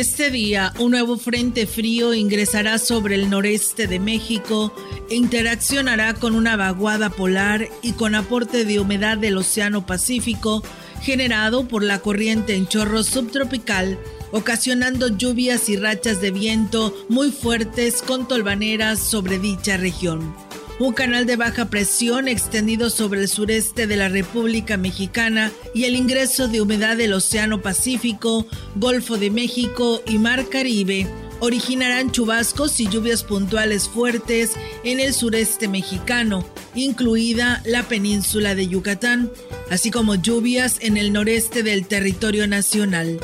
Este día, un nuevo frente frío ingresará sobre el noreste de México e interaccionará con una vaguada polar y con aporte de humedad del Océano Pacífico generado por la corriente en chorro subtropical, ocasionando lluvias y rachas de viento muy fuertes con tolvaneras sobre dicha región un canal de baja presión extendido sobre el sureste de la República Mexicana y el ingreso de humedad del Océano Pacífico, Golfo de México y Mar Caribe originarán chubascos y lluvias puntuales fuertes en el sureste mexicano, incluida la península de Yucatán, así como lluvias en el noreste del territorio nacional.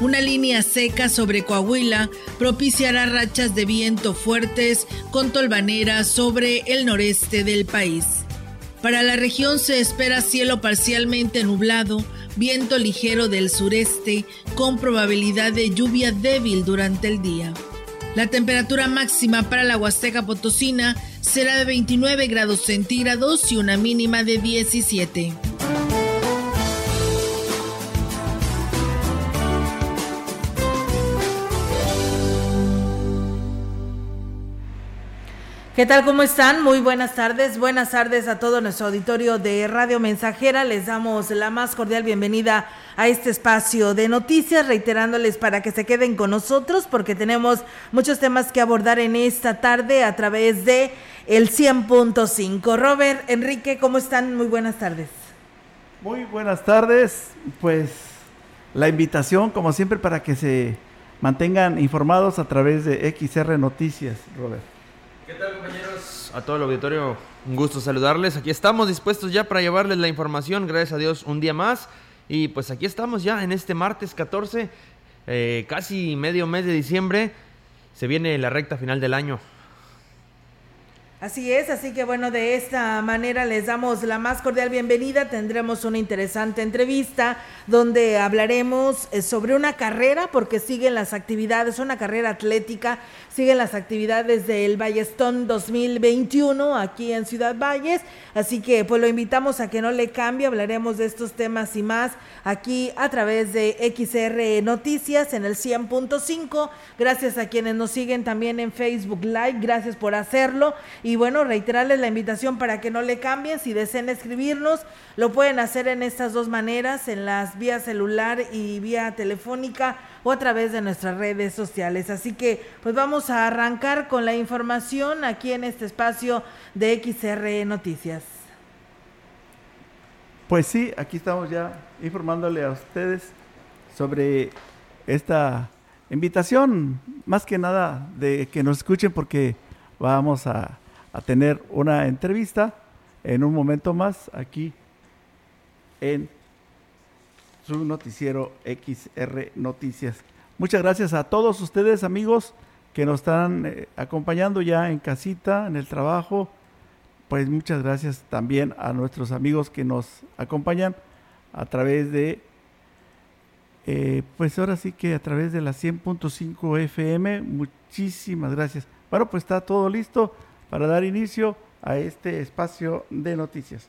Una línea seca sobre Coahuila propiciará rachas de viento fuertes con tolvaneras sobre el noreste del país. Para la región se espera cielo parcialmente nublado, viento ligero del sureste con probabilidad de lluvia débil durante el día. La temperatura máxima para la Huasteca Potosina será de 29 grados centígrados y una mínima de 17. ¿Qué tal? ¿Cómo están? Muy buenas tardes. Buenas tardes a todo nuestro auditorio de Radio Mensajera. Les damos la más cordial bienvenida a este espacio de noticias, reiterándoles para que se queden con nosotros porque tenemos muchos temas que abordar en esta tarde a través de el 100.5. Robert, Enrique, ¿cómo están? Muy buenas tardes. Muy buenas tardes. Pues la invitación, como siempre, para que se mantengan informados a través de XR Noticias, Robert. ¿Qué tal compañeros? A todo el auditorio, un gusto saludarles. Aquí estamos dispuestos ya para llevarles la información, gracias a Dios, un día más. Y pues aquí estamos ya en este martes 14, eh, casi medio mes de diciembre. Se viene la recta final del año. Así es, así que bueno, de esta manera les damos la más cordial bienvenida. Tendremos una interesante entrevista donde hablaremos eh, sobre una carrera, porque siguen las actividades, una carrera atlética, siguen las actividades del Ballestón 2021 aquí en Ciudad Valles. Así que pues lo invitamos a que no le cambie, hablaremos de estos temas y más aquí a través de XR Noticias en el 100.5. Gracias a quienes nos siguen también en Facebook Live, gracias por hacerlo. Bueno, reiterarles la invitación para que no le cambien. Si desean escribirnos, lo pueden hacer en estas dos maneras, en las vías celular y vía telefónica o a través de nuestras redes sociales. Así que pues vamos a arrancar con la información aquí en este espacio de XR Noticias. Pues sí, aquí estamos ya informándole a ustedes sobre esta invitación, más que nada de que nos escuchen porque vamos a a tener una entrevista en un momento más aquí en su noticiero XR Noticias. Muchas gracias a todos ustedes amigos que nos están eh, acompañando ya en casita, en el trabajo. Pues muchas gracias también a nuestros amigos que nos acompañan a través de, eh, pues ahora sí que a través de la 100.5 FM. Muchísimas gracias. Bueno, pues está todo listo para dar inicio a este espacio de noticias.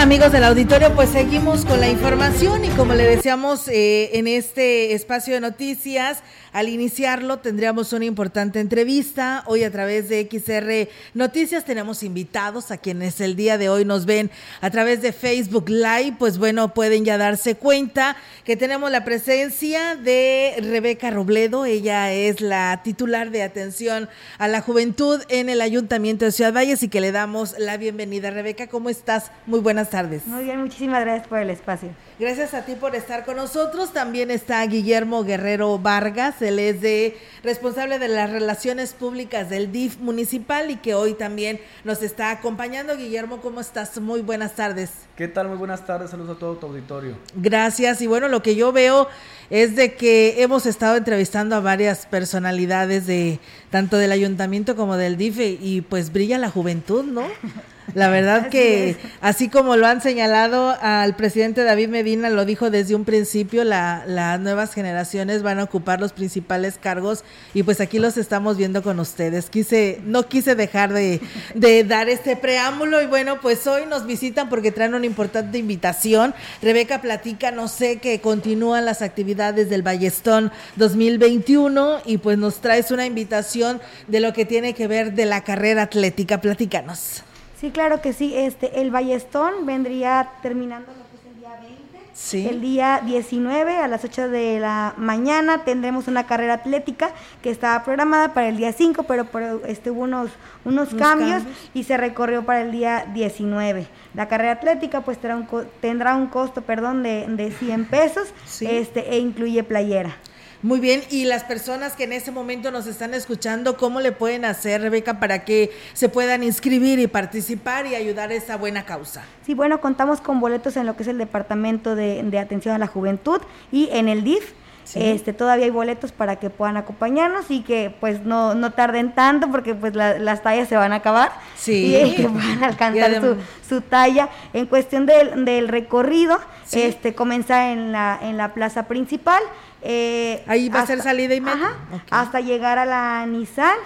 Amigos del auditorio, pues seguimos con la información y como le decíamos eh, en este espacio de noticias, al iniciarlo tendríamos una importante entrevista. Hoy a través de XR Noticias tenemos invitados a quienes el día de hoy nos ven a través de Facebook Live. Pues bueno, pueden ya darse cuenta que tenemos la presencia de Rebeca Robledo. Ella es la titular de atención a la juventud en el Ayuntamiento de Ciudad Valles y que le damos la bienvenida. Rebeca, ¿cómo estás? Muy buenas tardes. Muy bien, muchísimas gracias por el espacio. Gracias a ti por estar con nosotros. También está Guillermo Guerrero Vargas, él es de responsable de las relaciones públicas del DIF municipal y que hoy también nos está acompañando. Guillermo, ¿cómo estás? Muy buenas tardes. ¿Qué tal? Muy buenas tardes, saludos a todo tu auditorio. Gracias. Y bueno, lo que yo veo es de que hemos estado entrevistando a varias personalidades de tanto del ayuntamiento como del DIF y pues brilla la juventud, ¿no? La verdad que así como lo han señalado al presidente David Medina, lo dijo desde un principio, la, las nuevas generaciones van a ocupar los principales cargos y pues aquí los estamos viendo con ustedes. Quise, no quise dejar de, de dar este preámbulo y bueno, pues hoy nos visitan porque traen una importante invitación. Rebeca platica, no sé, que continúan las actividades del Ballestón 2021 y pues nos traes una invitación de lo que tiene que ver de la carrera atlética. Platícanos. Sí, claro que sí. Este, el Ballestón vendría terminando lo que es el día 20. Sí. El día 19 a las 8 de la mañana tendremos una carrera atlética que estaba programada para el día 5, pero por este, hubo unos, unos, Unos cambios, cambios. y se recorrió para el día 19. La carrera atlética pues tendrá un, tendrá un costo perdón, de, de 100 pesos Sí. este, e incluye playera. Muy bien, y las personas que en este momento nos están escuchando, ¿cómo le pueden hacer, Rebeca, para que se puedan inscribir y participar y ayudar a esta buena causa? Sí, bueno, contamos con boletos en lo que es el Departamento de, de Atención a la Juventud y en el DIF. Sí. Este, todavía hay boletos para que puedan acompañarnos y que pues no, no tarden tanto porque pues la- las tallas se van a acabar Sí. y que puedan alcanzar su, su talla. En cuestión del, del recorrido, Sí. este comienza en la, en la plaza principal. Eh, Ahí va a ser salida y. Ajá, Ok. hasta llegar a la Nissan,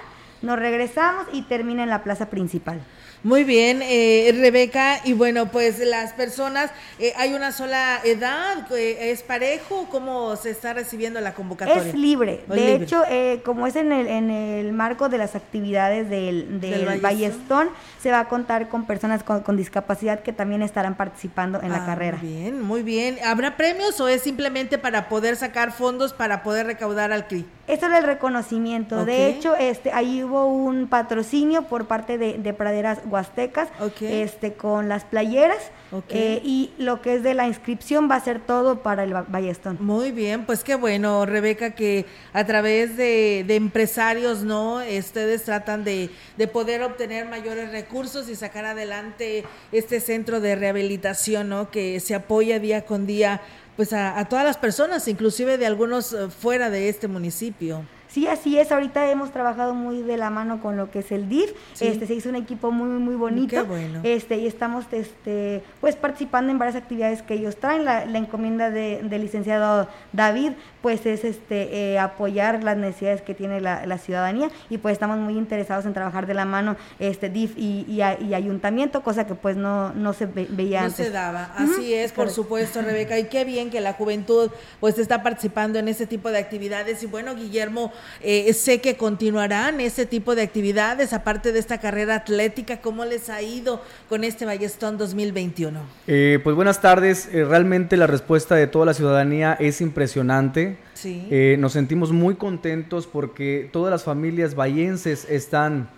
nos regresamos y termina en la plaza principal. Muy bien, eh, Rebeca, y bueno, pues las personas, eh, ¿hay una sola edad? Eh, ¿Es parejo? ¿Cómo se está recibiendo la convocatoria? Es libre. De libre. hecho, eh, como es en el, en el marco de las actividades del, del, Del Ballestón. Ballestón, se va a contar con personas con, con discapacidad que también estarán participando en la Ah, carrera. Muy bien, muy bien. ¿Habrá premios o es simplemente para poder sacar fondos para poder recaudar al CRI? Esto es el reconocimiento. De hecho, este, ahí hubo un patrocinio por parte de, de Praderas Huastecas, este, con las playeras, Ok. eh, y lo que es de la inscripción va a ser todo para el ba- Ballestón. Muy bien, pues qué bueno, Rebeca, que a través de, de empresarios, ¿no? Ustedes tratan de, de poder obtener mayores recursos y sacar adelante este centro de rehabilitación, ¿no? Que se apoya día con día, pues a, a todas las personas, inclusive de algunos eh, fuera de este municipio. Sí, así es. Ahorita hemos trabajado muy de la mano con lo que es el DIF. Sí. Este se hizo un equipo muy muy bonito. Qué bueno. Este y estamos este pues participando en varias actividades que ellos traen. La, la encomienda de- del licenciado David pues es este eh, apoyar las necesidades que tiene la, la ciudadanía y pues estamos muy interesados en trabajar de la mano este DIF y, y a- y ayuntamiento, cosa que pues no no se ve- veía No antes. se daba, así es, por correcto. supuesto, Rebeca, y qué bien que la juventud pues está participando en este tipo de actividades y bueno, Guillermo, eh, sé que continuarán este tipo de actividades, aparte de esta carrera atlética, ¿cómo les ha ido con este Ballestón 2021? Eh, pues buenas tardes, Eh, realmente la respuesta de toda la ciudadanía es impresionante. Sí. Eh, nos sentimos muy contentos porque todas las familias vallenses están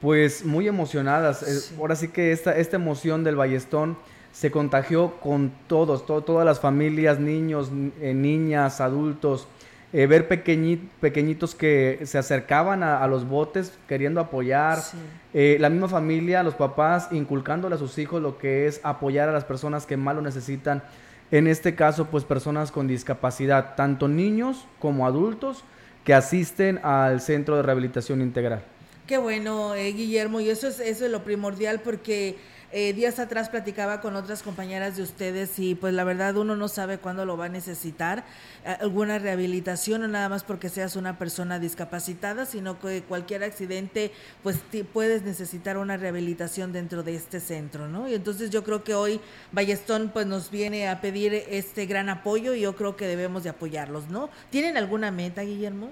pues muy emocionadas. Eh, Sí. ahora sí que esta, esta emoción del Ballestón se contagió con todos, to- todas las familias, niños, ni- eh, niñas, adultos. Eh, ver pequeñi- pequeñitos que se acercaban a, a los botes queriendo apoyar. Sí. Eh, la misma familia, los papás, inculcándole a sus hijos lo que es apoyar a las personas que más lo necesitan. En este caso, pues personas con discapacidad, tanto niños como adultos que asisten al centro de rehabilitación integral. Qué bueno, eh, Guillermo, y eso es, eso es lo primordial porque eh, días atrás platicaba con otras compañeras de ustedes y pues la verdad uno no sabe cuándo lo va a necesitar, eh, alguna rehabilitación, no nada más porque seas una persona discapacitada, sino que cualquier accidente pues puedes necesitar una rehabilitación dentro de este centro, ¿no? Y entonces yo creo que hoy Ballestón pues nos viene a pedir este gran apoyo y yo creo que debemos de apoyarlos, ¿no? ¿Tienen alguna meta, Guillermo?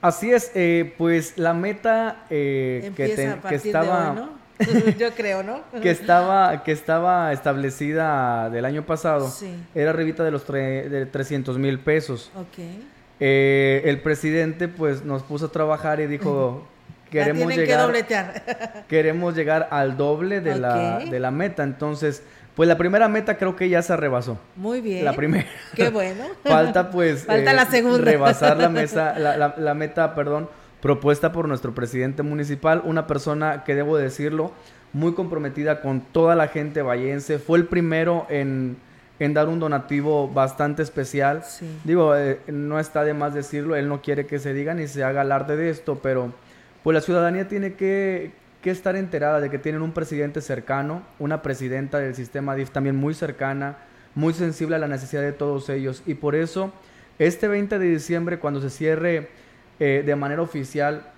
Así es, eh, pues la meta que, que, estaba... Yo creo, ¿no? que estaba que estaba establecida del año pasado era arribita de los de 300 mil pesos. Ok. Eh, el presidente pues nos puso a trabajar y dijo queremos llegar queremos llegar al doble de la de la meta entonces pues la primera meta creo que ya se rebasó. Muy bien. La primera. Qué bueno. Falta pues Falta la eh, segunda. rebasar la mesa, la, la meta, perdón, propuesta por nuestro presidente municipal, una persona que debo decirlo, muy comprometida con toda la gente vallense, fue el primero en, dar un donativo bastante especial. Digo, eh, no está de más decirlo, él no quiere que se diga ni se haga alarde de esto, pero pues la ciudadanía tiene que, que estar enterada de que tienen un presidente cercano, una presidenta del sistema DIF también muy cercana, muy sensible a la necesidad de todos ellos. Y por eso, este 20 de diciembre, cuando se cierre eh, de manera oficial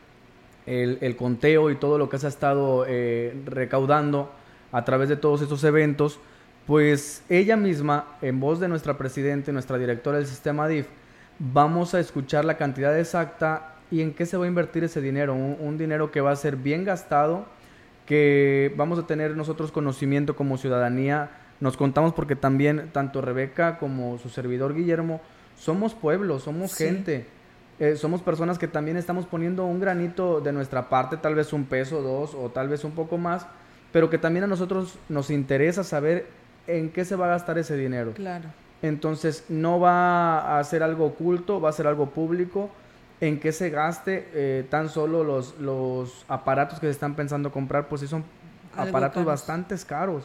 el, conteo y todo lo que se ha estado eh, recaudando a través de todos estos eventos, pues ella misma, en voz de nuestra presidenta y nuestra directora del sistema DIF, vamos a escuchar la cantidad exacta y en qué se va a invertir ese dinero. Un, dinero que va a ser bien gastado, que vamos a tener nosotros conocimiento como ciudadanía. Nos contamos porque también tanto Rebeca como su servidor Guillermo somos pueblo, somos gente eh, somos personas que también estamos poniendo un granito de nuestra parte, tal vez un peso, dos o tal vez un poco más, pero que también a nosotros nos interesa saber en qué se va a gastar ese dinero. Claro. Entonces no va a ser algo oculto, va a ser algo público, en qué se gaste eh, tan solo los, los aparatos que se están pensando comprar, pues sí son aparatos bastante caros,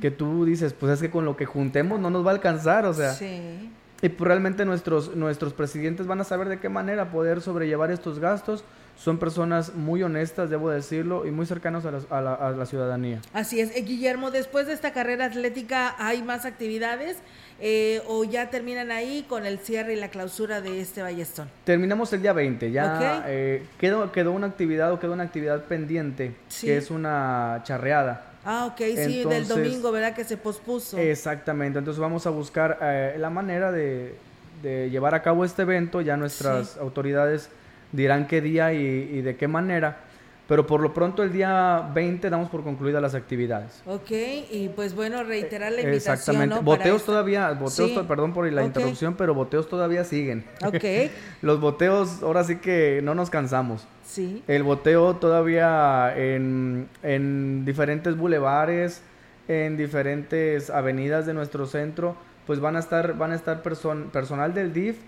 que tú dices, pues es que con lo que juntemos no nos va a alcanzar, o sea, sí. Y pues realmente nuestros, nuestros presidentes van a saber de qué manera poder sobrellevar estos gastos. Son personas muy honestas, debo decirlo, y muy cercanos a la, ciudadanía. Así es. Eh, Guillermo, después de esta carrera atlética, ¿hay más actividades? Eh, ¿O ya terminan ahí con el cierre y la clausura de este Ballestón? Terminamos el día 20. Ya eh, quedó, quedó una actividad o quedó una actividad pendiente, que es una charreada. Ah, ok, sí, del domingo, ¿verdad? Que se pospuso. Exactamente, entonces vamos a buscar eh, la manera de, llevar a cabo este evento, ya nuestras autoridades dirán qué día y, de qué manera, pero por lo pronto el día 20 damos por concluidas las actividades. Ok, y pues bueno, reiterar la invitación. Exactamente, boteos todavía, boteos, perdón por la interrupción, pero boteos todavía siguen. Ok. Los boteos ahora sí que no nos cansamos. Sí. El boteo todavía en, en diferentes bulevares, en diferentes avenidas de nuestro centro, pues van a estar, van a estar personal del DIF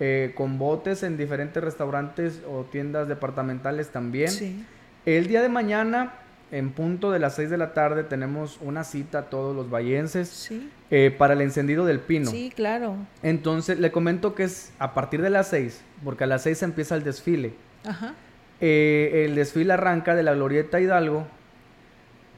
eh, con botes en diferentes restaurantes o tiendas departamentales también. Sí. El día de mañana, en punto de las 6 de la tarde, tenemos una cita a todos los vallenses sí. Eh, para el encendido del pino. Sí, claro. Entonces, le comento que es a partir de las 6, porque a las 6 empieza el desfile. Ajá. Eh, el desfile arranca de la Glorieta Hidalgo,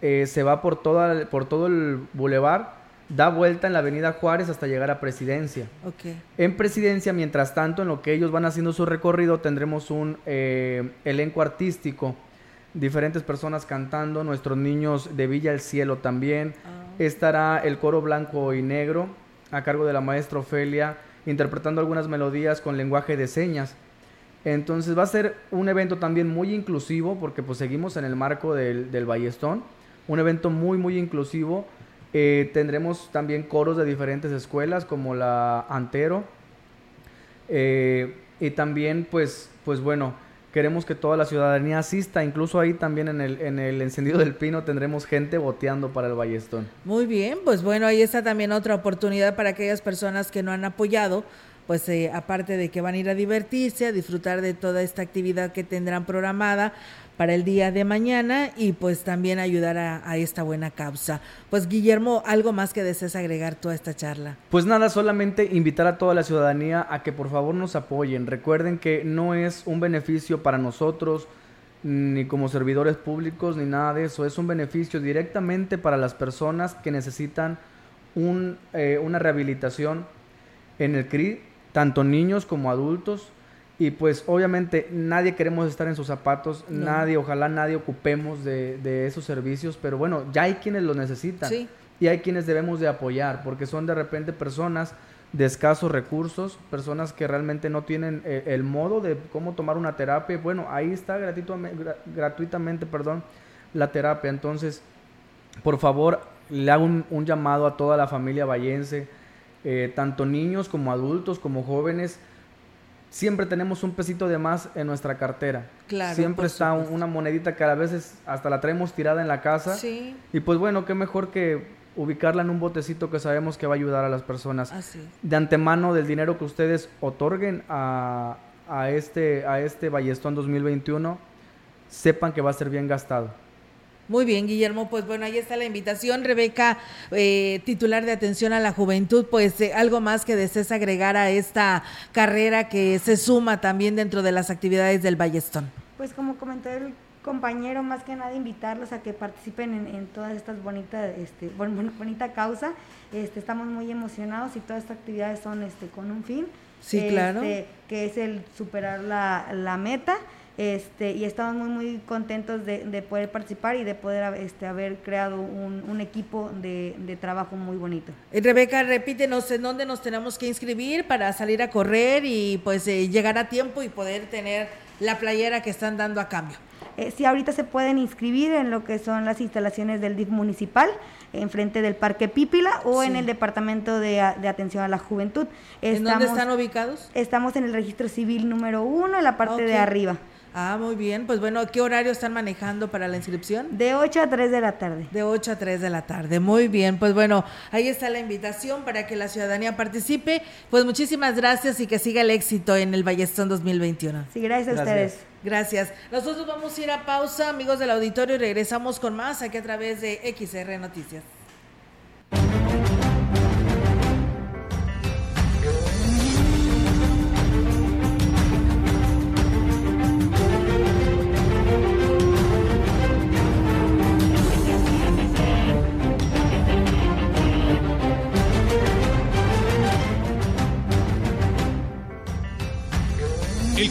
eh, se va por, toda, por todo el bulevar, da vuelta en la avenida Juárez hasta llegar a Presidencia. Okay. En Presidencia, mientras tanto, en lo que ellos van haciendo su recorrido, tendremos un eh, elenco artístico, diferentes personas cantando, nuestros niños de Villa el Cielo también. Ah. Estará el coro blanco y negro a cargo de la maestra Ofelia, interpretando algunas melodías con lenguaje de señas. Entonces va a ser un evento también muy inclusivo porque pues seguimos en el marco del, del Ballestón. Un evento muy muy inclusivo. Eh, tendremos también coros de diferentes escuelas como la Antero. Eh, y también pues, pues bueno, queremos que toda la ciudadanía asista. Incluso ahí también en el, en el encendido del pino tendremos gente boteando para el Ballestón. Muy bien, pues bueno, ahí está también otra oportunidad para aquellas personas que no han apoyado pues eh, aparte de que van a ir a divertirse, a disfrutar de toda esta actividad que tendrán programada para el día de mañana y pues también ayudar a, esta buena causa. Pues Guillermo, ¿algo más que desees agregar toda esta charla? Pues nada, solamente invitar a toda la ciudadanía a que por favor nos apoyen. Recuerden que no es un beneficio para nosotros, ni como servidores públicos, ni nada de eso. Es un beneficio directamente para las personas que necesitan un, eh, una rehabilitación en el CRI, tanto niños como adultos. Y pues obviamente nadie queremos estar en sus zapatos, nadie, ojalá nadie ocupemos de, de, esos servicios, pero bueno, ya hay quienes los necesitan y hay quienes debemos de apoyar, porque son de repente personas de escasos recursos, personas que realmente no tienen eh, el modo de cómo tomar una terapia. Bueno, ahí está gratuitamente, gratuitamente perdón, la terapia. Entonces, por favor, le hago un, llamado a toda la familia vallense, eh, tanto niños como adultos, como jóvenes. Siempre tenemos un pesito de más en nuestra cartera. Claro, Siempre está una monedita que a veces hasta la traemos tirada en la casa. Sí. Y pues bueno, qué mejor que ubicarla en un botecito que sabemos que va a ayudar a las personas. De antemano, del dinero que ustedes otorguen a, a, este, a este Ballestón 2021, sepan que va a ser bien gastado. Muy bien, Guillermo. Pues bueno, ahí está la invitación. Rebeca, eh, titular de atención a la juventud, pues eh, algo más que desees agregar a esta carrera que se suma también dentro de las actividades del Ballestón. Pues como comentó el compañero, más que nada invitarlos a que participen en, todas estas bonitas, este, bonita causa. Este, estamos muy emocionados y todas estas actividades son este, con un fin. Sí, claro. Este, que es el superar la, meta. Este, y estamos muy muy contentos de, poder participar y de poder este, haber creado un, equipo de, trabajo muy bonito. Eh, Rebeca, repítenos en dónde nos tenemos que inscribir para salir a correr y pues eh, llegar a tiempo y poder tener la playera que están dando a cambio. Eh, sí, ahorita se pueden inscribir en lo que son las instalaciones del DIF municipal, enfrente del Parque Pípila o en el Departamento de, Atención a la Juventud. ¿En dónde están ubicados? Estamos en el registro civil número uno, en la parte de arriba. Ah, muy bien. Pues bueno, ¿qué horario están manejando para la inscripción? De 8 a 3 de la tarde. De 8 a 3 de la tarde. Muy bien. Pues bueno, ahí está la invitación para que la ciudadanía participe. Pues muchísimas gracias y que siga el éxito en el Ballestón 2021. Sí, gracias, a ustedes. Gracias. Nosotros vamos a ir a pausa, amigos del auditorio, y regresamos con más aquí a través de XR Noticias.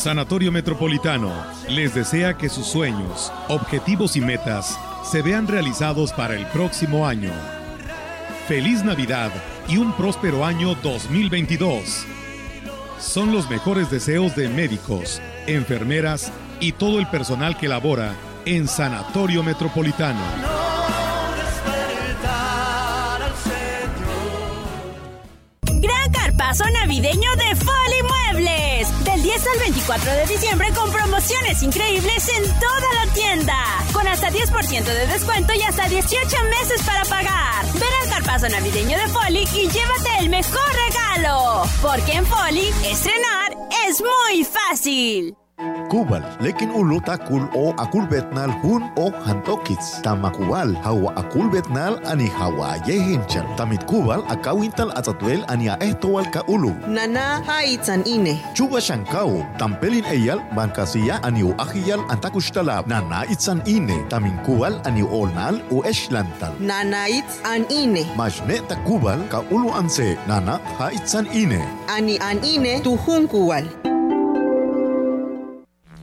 Sanatorio Metropolitano les desea que sus sueños, objetivos y metas se vean realizados para el próximo año. Feliz Navidad y un próspero año 2022. Son los mejores deseos de médicos, enfermeras y todo el personal que labora en Sanatorio Metropolitano. Gran carpazo navideño de del 10 al 24 de diciembre con promociones increíbles en toda la tienda. Con hasta 10% de descuento y hasta 18 meses para pagar. Ven al carpazo navideño de Foli y llévate el mejor regalo. Porque en Foli, estrenar es muy fácil. Kubal, lekin ulo takul o akul betnal hun o hantokits. Tama kubal, hawa akul betnal ani hawa yehinchal. Tamit kubal akawintal atatwel ani a ehtowal ka ulu. Nana haitzan ine. Chuba shankao, tampelin eyal, bankasiya ani u ahiyal antakustalab. Nana itzan ine, tamin kubal ani olnal u eshlantal. Nana itz an ine. Majne ta kubal ka ulu anse, nana ha itzan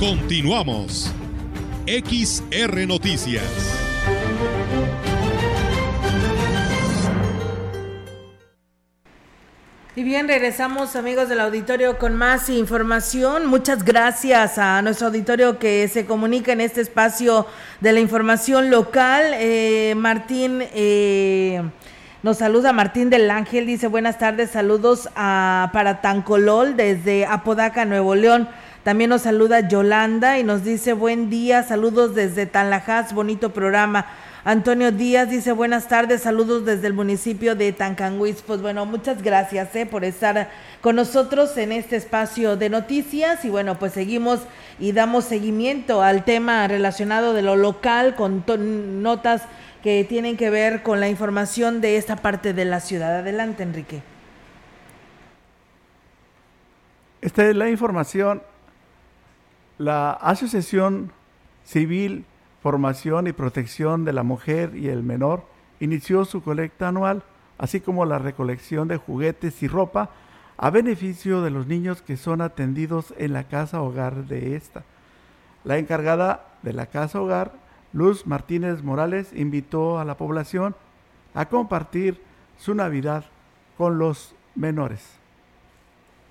Continuamos. XR Noticias. Y bien, regresamos amigos del auditorio con más información. Muchas gracias a nuestro auditorio que se comunica en este espacio de la información local. Eh, Martín, eh, nos saluda Martín del Ángel, dice buenas tardes, saludos a, para Tancolol desde Apodaca, Nuevo León. También nos saluda Yolanda y nos dice buen día, saludos desde Tanlajas, bonito programa. Antonio Díaz dice buenas tardes, saludos desde el municipio de Tancanguis. Pues bueno, muchas gracias eh, por estar con nosotros en este espacio de noticias y bueno, pues seguimos y damos seguimiento al tema relacionado de lo local con notas que tienen que ver con la información de esta parte de la ciudad. Adelante, Enrique. Esta es la información. La Asociación Civil Formación y Protección de la Mujer y el Menor inició su colecta anual, así como la recolección de juguetes y ropa a beneficio de los niños que son atendidos en la casa hogar de esta. La encargada de la casa hogar, Luz Martínez Morales, invitó a la población a compartir su Navidad con los menores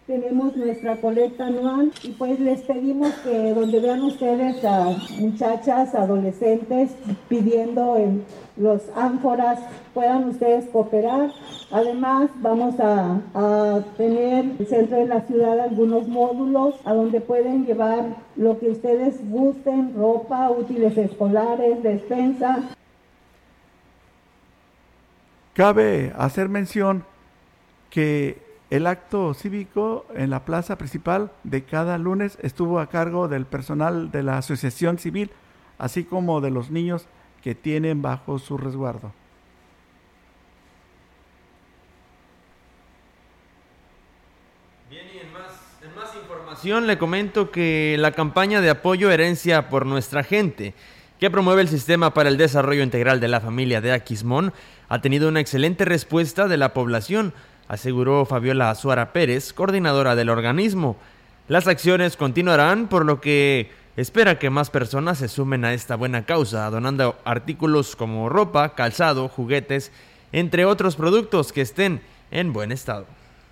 tenemos nuestra colecta anual y pues les pedimos que donde vean ustedes a muchachas, adolescentes pidiendo en los ánforas, puedan ustedes cooperar. Además, vamos a, tener en el centro de la ciudad algunos módulos a donde pueden llevar lo que ustedes gusten, ropa, útiles escolares, despensa. Cabe hacer mención que el acto cívico en la plaza principal de cada lunes estuvo a cargo del personal de la Asociación Civil, así como de los niños que tienen bajo su resguardo. Bien, y en más, información le comento que la campaña de apoyo Herencia por Nuestra Gente, que promueve el Sistema para el Desarrollo Integral de la Familia de Aquismón, ha tenido una excelente respuesta de la población aseguró Fabiola Azuara Pérez, coordinadora del organismo. Las acciones continuarán, por lo que espera que más personas se sumen a esta buena causa, donando artículos como ropa, calzado, juguetes, entre otros productos que estén en buen estado.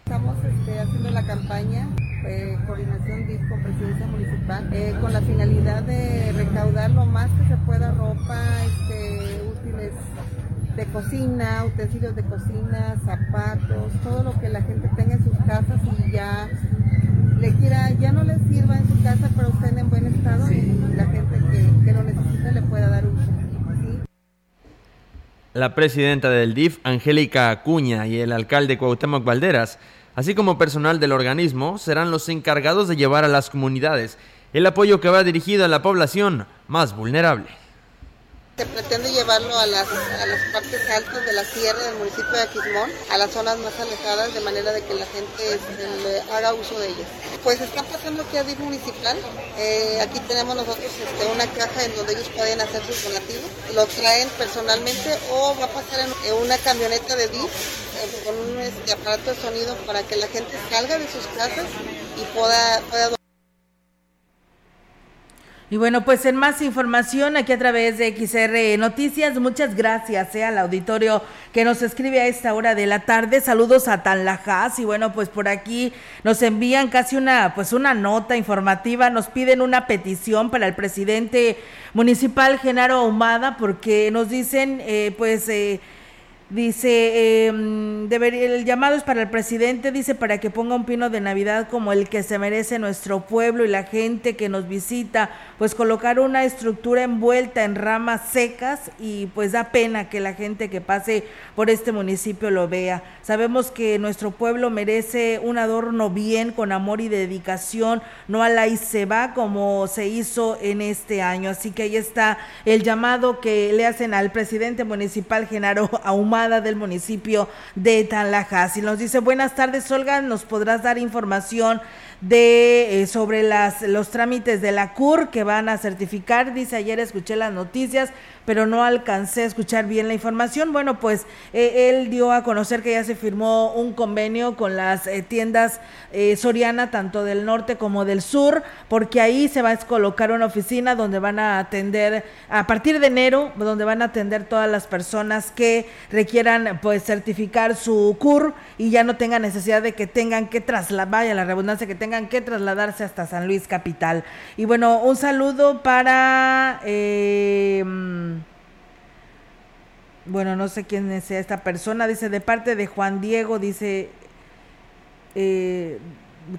Estamos este, haciendo la campaña eh, coordinación DIF con presidencia municipal eh, con la finalidad de recaudar lo más que se pueda ropa, este, útiles de cocina, utensilios de cocina, zapatos, todo lo que la gente tenga en sus casas y ya le quiera, ya no les sirva en su casa, pero estén en buen estado y la gente que, lo necesita le pueda dar uso. La presidenta del DIF, Angélica Acuña, y el alcalde Cuauhtémoc Valderas, así como personal del organismo, serán los encargados de llevar a las comunidades el apoyo que va dirigido a la población más vulnerable. Se pretende llevarlo a las, a las partes altas de la sierra del municipio de Aquismón, a las zonas más alejadas, de manera de que la gente haga uso de ellas. Pues está pasando aquí a DIF municipal. Eh, aquí tenemos nosotros este, una caja en donde ellos pueden hacer sus donativos. Lo traen personalmente o va a pasar en una camioneta de DIF eh, con un este, aparato de sonido para que la gente salga de sus casas y pueda, pueda y bueno, pues en más información aquí a través de XR Noticias, muchas gracias eh, al auditorio que nos escribe a esta hora de la tarde. Saludos a Tanlajas y bueno, pues por aquí nos envían casi una pues una nota informativa, nos piden una petición para el presidente municipal Genaro Ahumada porque nos dicen eh, pues eh, Dice, em, el llamado es para el presidente, dice, para que ponga un pino de Navidad como el que se merece nuestro pueblo y la gente que nos visita, pues colocar una estructura envuelta en ramas secas y pues da pena que la gente que pase por este municipio lo vea. Sabemos que nuestro pueblo merece un adorno bien, con amor y dedicación, no a la y se va como se hizo en este año. Así que ahí está el llamado que le hacen al presidente municipal Genaro Ahumada del municipio de Tallahassee. Nos dice, buenas tardes, Olga, ¿nos podrás dar información de eh, sobre las los trámites de la CUR que van a certificar. Dice ayer escuché las noticias, pero no alcancé a escuchar bien la información. Bueno, pues eh, él dio a conocer que ya se firmó un convenio con las eh, tiendas Soriana, tanto del norte como del sur, porque ahí se va a colocar una oficina donde van a atender, a partir de enero, donde van a atender todas las personas que requieran pues certificar su CUR y ya no tengan necesidad de que tengan que trasladar, vaya la redundancia, que tengan que trasladarse hasta San Luis Capital. Y bueno, un saludo para... Eh, bueno, no sé quién sea esta persona, dice de parte de Juan Diego, dice eh,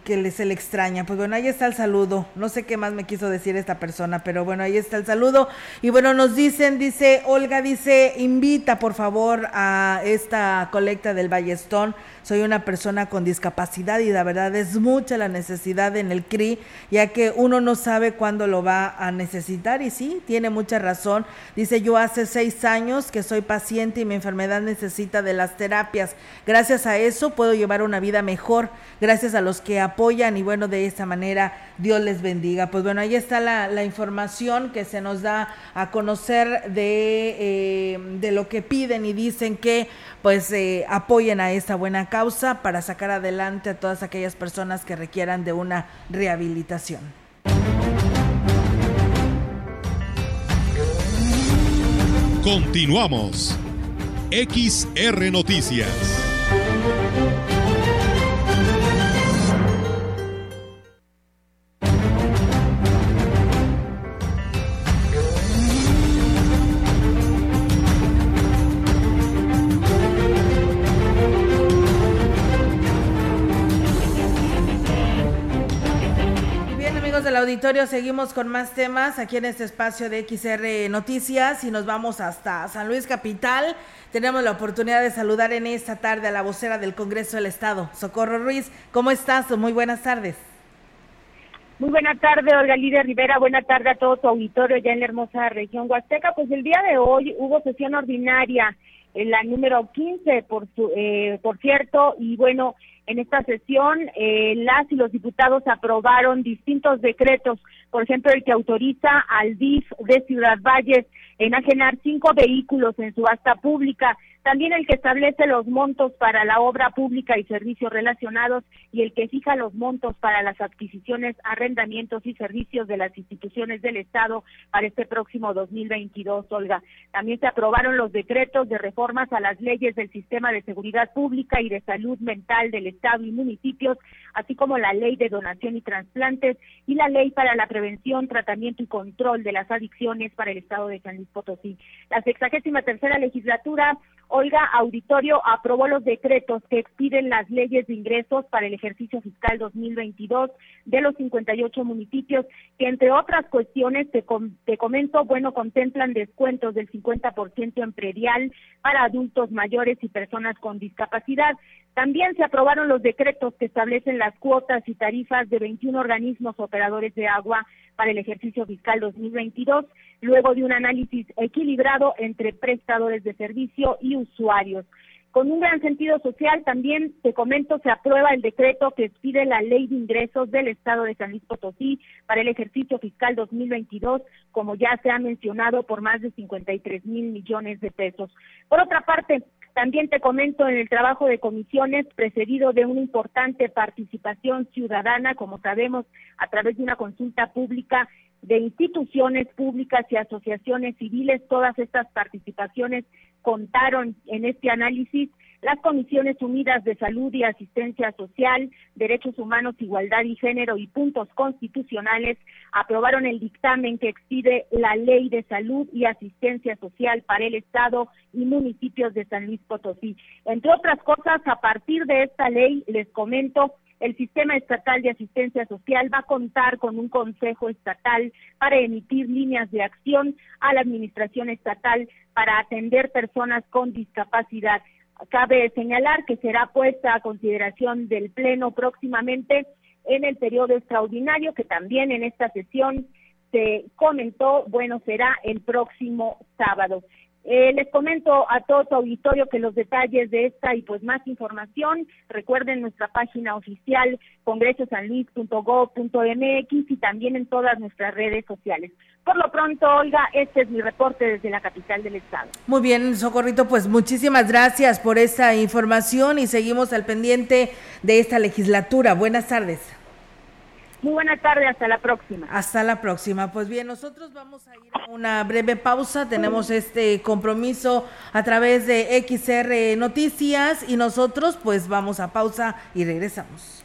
que se le extraña. Pues bueno, ahí está el saludo. No sé qué más me quiso decir esta persona, pero bueno, ahí está el saludo. Y bueno, nos dicen, dice Olga, dice, invita por favor a esta colecta del Ballestón soy una persona con discapacidad y la verdad es mucha la necesidad en el CRI, ya que uno no sabe cuándo lo va a necesitar y sí, tiene mucha razón. Dice, yo hace seis años que soy paciente y mi enfermedad necesita de las terapias. Gracias a eso puedo llevar una vida mejor, gracias a los que apoyan y bueno, de esta manera Dios les bendiga. Pues bueno, ahí está la, información que se nos da a conocer de, eh, de lo que piden y dicen que pues eh, apoyen a esta buena causa para sacar adelante a todas aquellas personas que requieran de una rehabilitación. Continuamos. XR Noticias. Auditorio, seguimos con más temas aquí en este espacio de XR Noticias y nos vamos hasta San Luis Capital. Tenemos la oportunidad de saludar en esta tarde a la vocera del Congreso del Estado, Socorro Ruiz. ¿Cómo estás? Muy buenas tardes. Muy buena tarde, Olga Lidia Rivera. Buena tarde a todo tu auditorio ya en la hermosa región Huasteca. Pues el día de hoy hubo sesión ordinaria en la número 15, por, su, eh, por cierto, y bueno, en esta sesión, eh, las y los diputados aprobaron distintos decretos, por ejemplo, el que autoriza al DIF de Ciudad Valles enajenar cinco vehículos en subasta pública, también el que establece los montos para la obra pública y servicios relacionados y el que fija los montos para las adquisiciones, arrendamientos y servicios de las instituciones del Estado para este próximo 2022, Olga. También se aprobaron los decretos de reformas a las leyes del sistema de seguridad pública y de salud mental del Estado y municipios, así como la ley de donación y trasplantes y la ley para la prevención, tratamiento y control de las adicciones para el Estado de San Luis Potosí. La sexagésima tercera legislatura Olga Auditorio aprobó los decretos que expiden las leyes de ingresos para el ejercicio fiscal 2022 de los 58 municipios, que entre otras cuestiones, te, te comento, bueno, contemplan descuentos del 50% en predial para adultos mayores y personas con discapacidad. También se aprobaron los decretos que establecen las cuotas y tarifas de 21 organismos operadores de agua para el ejercicio fiscal 2022, luego de un análisis equilibrado entre prestadores de servicio y usuarios. Con un gran sentido social, también te comento, se aprueba el decreto que expide la Ley de Ingresos del Estado de San Luis Potosí para el ejercicio fiscal 2022, como ya se ha mencionado, por más de 53 mil millones de pesos. Por otra parte, también te comento en el trabajo de comisiones precedido de una importante participación ciudadana, como sabemos, a través de una consulta pública de instituciones públicas y asociaciones civiles. Todas estas participaciones contaron en este análisis las Comisiones Unidas de Salud y Asistencia Social, Derechos Humanos, Igualdad y Género y Puntos Constitucionales aprobaron el dictamen que expide la Ley de Salud y Asistencia Social para el Estado y municipios de San Luis Potosí. Entre otras cosas, a partir de esta ley, les comento, el Sistema Estatal de Asistencia Social va a contar con un Consejo Estatal para emitir líneas de acción a la Administración Estatal para atender personas con discapacidad. Cabe señalar que será puesta a consideración del Pleno próximamente en el periodo extraordinario, que también en esta sesión se comentó, bueno, será el próximo sábado. Eh, les comento a todo tu auditorio que los detalles de esta y pues más información, recuerden nuestra página oficial congresosanluis.gov.mx y también en todas nuestras redes sociales. Por lo pronto, Olga, este es mi reporte desde la capital del estado. Muy bien, Socorrito, pues muchísimas gracias por esta información y seguimos al pendiente de esta legislatura. Buenas tardes. Muy buena tarde, hasta la próxima. Hasta la próxima. Pues bien, nosotros vamos a ir a una breve pausa. Tenemos este compromiso a través de XR Noticias y nosotros pues vamos a pausa y regresamos.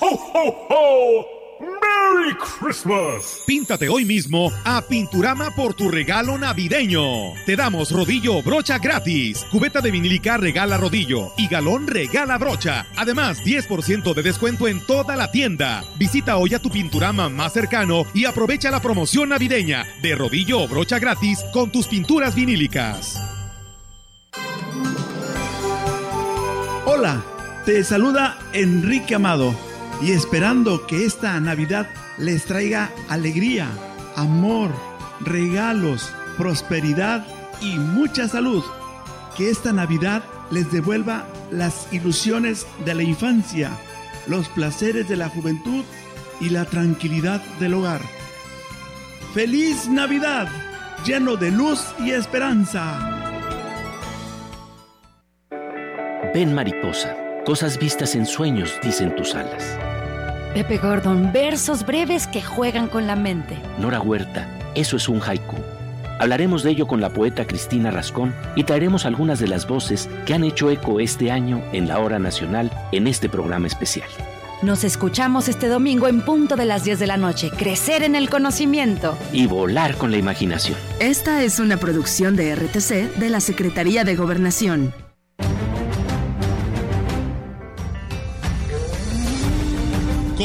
¡Ho, ho, ho! ¡Merry Christmas! Píntate hoy mismo a Pinturama por tu regalo navideño. Te damos rodillo brocha gratis. Cubeta de vinílica regala rodillo y galón regala brocha. Además, 10% de descuento en toda la tienda. Visita hoy a tu Pinturama más cercano y aprovecha la promoción navideña de rodillo o brocha gratis con tus pinturas vinílicas. Hola, te saluda Enrique Amado y esperando que esta Navidad les traiga alegría, amor, regalos, prosperidad y mucha salud. Que esta Navidad les devuelva las ilusiones de la infancia, los placeres de la juventud y la tranquilidad del hogar. ¡Feliz Navidad! Lleno de luz y esperanza. Ven mariposa, cosas vistas en sueños, dicen tus alas. Pepe Gordon, versos breves que juegan con la mente. Nora Huerta, eso es un haiku. Hablaremos de ello con la poeta Cristina Rascón y traeremos algunas de las voces que han hecho eco este año en la hora nacional en este programa especial. Nos escuchamos este domingo en punto de las 10 de la noche. Crecer en el conocimiento. Y volar con la imaginación. Esta es una producción de RTC de la Secretaría de Gobernación.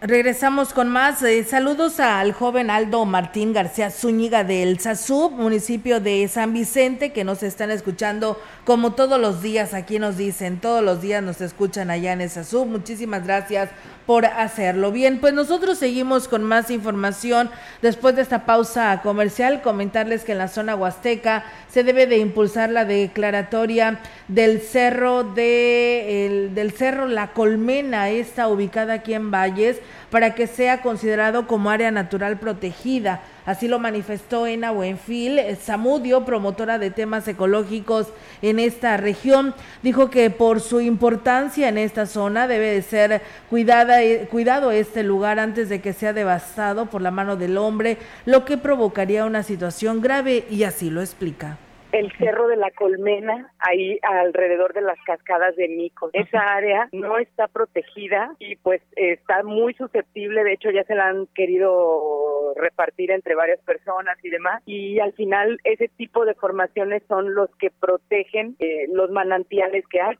Regresamos con más. Eh, saludos al joven Aldo Martín García Zúñiga del SASUB, municipio de San Vicente, que nos están escuchando como todos los días. Aquí nos dicen, todos los días nos escuchan allá en el SASUB. Muchísimas gracias por hacerlo. Bien, pues nosotros seguimos con más información después de esta pausa comercial. Comentarles que en la zona huasteca se debe de impulsar la declaratoria del cerro de el, del cerro La Colmena, está ubicada aquí en Valles, para que sea considerado como área natural protegida. Así lo manifestó Ena Buenfil, Samudio, promotora de temas ecológicos en esta región. Dijo que por su importancia en esta zona debe de ser cuidada, cuidado este lugar antes de que sea devastado por la mano del hombre, lo que provocaría una situación grave y así lo explica el Cerro de la Colmena, ahí alrededor de las cascadas de Mico. Esa área no está protegida y pues está muy susceptible, de hecho ya se la han querido repartir entre varias personas y demás, y al final ese tipo de formaciones son los que protegen eh, los manantiales que hay.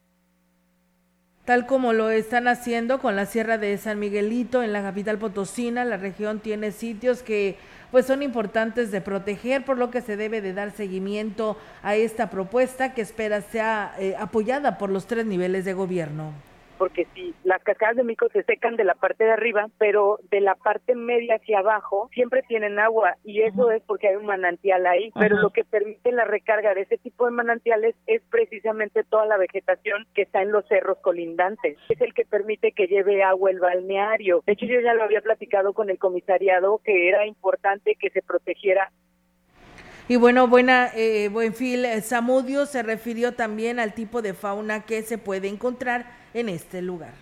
tal como lo están haciendo con la Sierra de San Miguelito en la capital potosina. La región tiene sitios que pues son importantes de proteger, por lo que se debe de dar seguimiento a esta propuesta que espera sea eh, apoyada por los tres niveles de gobierno porque si las cascadas de Mico se secan de la parte de arriba, pero de la parte media hacia abajo siempre tienen agua y eso es porque hay un manantial ahí, pero lo que permite la recarga de ese tipo de manantiales es precisamente toda la vegetación que está en los cerros colindantes. Es el que permite que lleve agua el balneario. De hecho, yo ya lo había platicado con el comisariado que era importante que se protegiera y bueno, buena, eh, Buenfil Samudio se refirió también al tipo de fauna que se puede encontrar en este lugar.